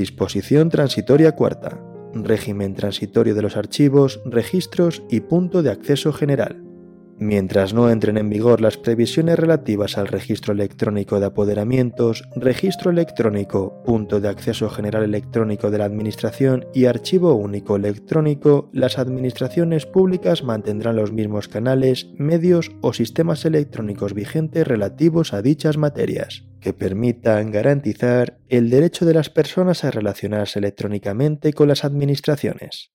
Disposición transitoria cuarta. Régimen transitorio de los archivos, registros y punto de acceso general. Mientras no entren en vigor las previsiones relativas al registro electrónico de apoderamientos, registro electrónico, punto de acceso general electrónico de la Administración y archivo único electrónico, las administraciones públicas mantendrán los mismos canales, medios o sistemas electrónicos vigentes relativos a dichas materias, que permitan garantizar el derecho de las personas a relacionarse electrónicamente con las administraciones.